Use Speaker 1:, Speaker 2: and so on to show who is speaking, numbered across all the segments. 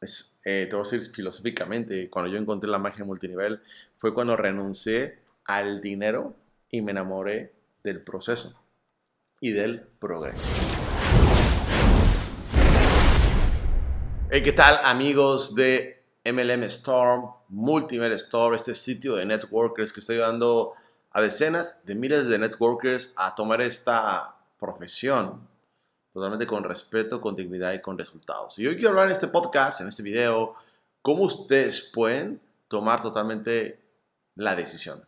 Speaker 1: es, eh, te voy a decir filosóficamente, cuando yo encontré la magia multinivel, fue cuando renuncié al dinero y me enamoré del proceso y del progreso. Hey, ¿qué tal amigos de MLM Storm, Multinivel Store, este sitio de networkers que estoy ayudando a decenas de miles de networkers a tomar esta profesión totalmente con respeto, con dignidad y con resultados. Y hoy quiero hablar en este podcast, en este video, cómo ustedes pueden tomar totalmente la decisión.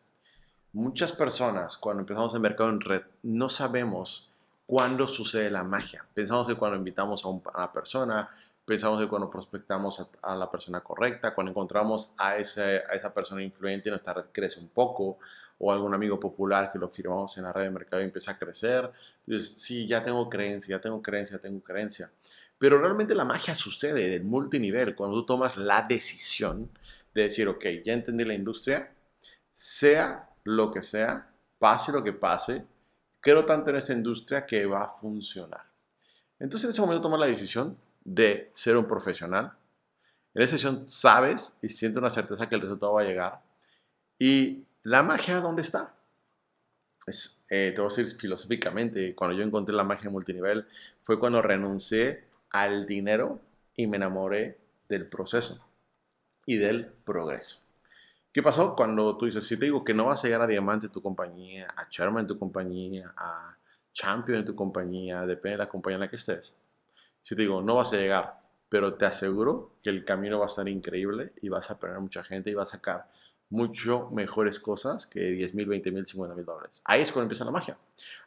Speaker 1: Muchas personas cuando empezamos el mercado en red no sabemos cuándo sucede la magia. Pensamos que cuando invitamos a, una persona, pensamos que cuando prospectamos a, la persona correcta, cuando encontramos a, ese, a esa persona influyente, nuestra red crece un poco, o algún amigo popular que lo firmamos en la red de mercado y empieza a crecer. Entonces, sí, ya tengo creencia, ya tengo creencia, ya tengo creencia. Pero realmente la magia sucede del multinivel cuando tú tomas la decisión de decir, ok, ya entendí la industria, sea lo que sea, pase lo que pase, creo tanto en esta industria que va a funcionar. Entonces en ese momento tomas la decisión de ser un profesional. En esa decisión sabes y sientes una certeza que el resultado va a llegar. Y la magia, ¿dónde está? Es, eh, te voy a decir filosóficamente, cuando yo encontré la magia multinivel, fue cuando renuncié al dinero y me enamoré del proceso y del progreso. ¿Qué pasó cuando tú dices, si te digo que no vas a llegar a diamante en tu compañía, a chairman en tu compañía, a champion en tu compañía, depende de la compañía en la que estés? Si te digo, no vas a llegar, pero te aseguro que el camino va a estar increíble y vas a aprender mucha gente y vas a sacar mucho mejores cosas que 10 mil, 20 mil, 50 mil dólares. Ahí es cuando empieza la magia.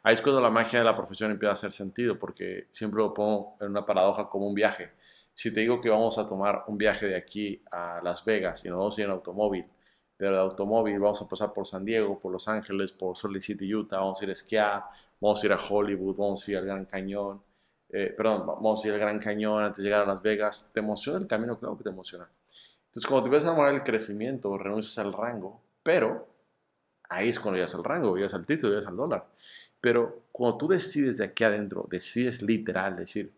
Speaker 1: Ahí es cuando la magia de la profesión empieza a hacer sentido, porque siempre lo pongo en una paradoja como un viaje. Si te digo que vamos a tomar un viaje de aquí a Las Vegas y nos vamos a ir en automóvil, pero de automóvil vamos a pasar por San Diego, por Los Ángeles, por Salt Lake City, Utah, vamos a ir a esquiar, vamos a ir a Hollywood, vamos a ir al Gran Cañón, eh, perdón, vamos a ir al Gran Cañón antes de llegar a Las Vegas. ¿Te emociona el camino? Claro que te emociona. Entonces, cuando te empiezas a enamorar el crecimiento, renuncias al rango, pero ahí es cuando llegas al rango, llegas al título, llegas al dólar. Pero cuando tú decides de aquí adentro, decides literal, decir,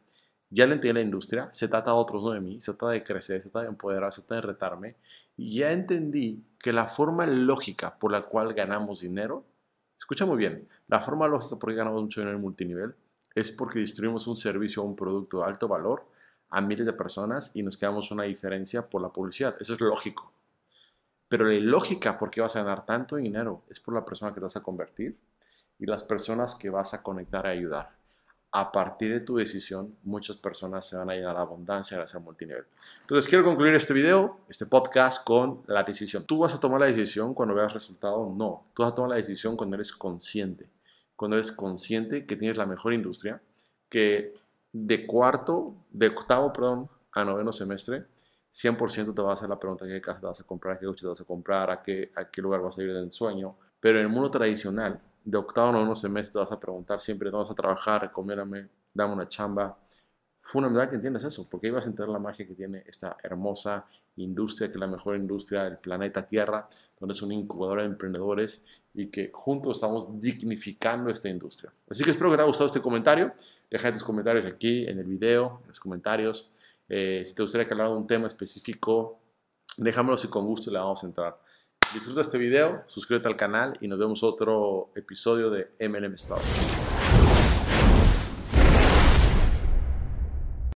Speaker 1: ya le entendí la industria, se trata de otros, no de mí, se trata de crecer, se trata de empoderar, se trata de retarme, y ya entendí que la forma lógica por la cual ganamos dinero, escucha muy bien, la forma lógica por la que ganamos mucho dinero en multinivel es porque distribuimos un servicio o un producto de alto valor a miles de personas y nos quedamos una diferencia por la publicidad. Eso es lógico. Pero la lógica por qué vas a ganar tanto dinero es por la persona que te vas a convertir y las personas que vas a conectar a ayudar. A partir de tu decisión, muchas personas se van a llenar de abundancia gracias al multinivel. Entonces, quiero concluir este video, este podcast, con la decisión. ¿Tú vas a tomar la decisión cuando veas resultado? No. Tú vas a tomar la decisión cuando eres consciente. Cuando eres consciente que tienes la mejor industria, que de cuarto, de octavo, perdón, a noveno semestre, 100% te va a hacer la pregunta qué casa te vas a comprar, qué coche te vas a comprar, a qué, a qué lugar vas a ir en el sueño. Pero en el mundo tradicional, de octavo a noveno semestre te vas a preguntar siempre, ¿dónde vas a trabajar? Recomiéndame, dame una chamba. Fundamental que entiendas eso, porque ahí vas a entender la magia que tiene esta hermosa industria, que es la mejor industria del planeta Tierra, donde es una incubadora de emprendedores y que juntos estamos dignificando esta industria. Así que espero que te haya gustado este comentario. Deja tus comentarios aquí en el video, en los comentarios. Eh, si te gustaría que hablara de un tema específico, déjamelo si con gusto le vamos a entrar. Disfruta este video, suscríbete al canal y nos vemos otro episodio de MLM Stars.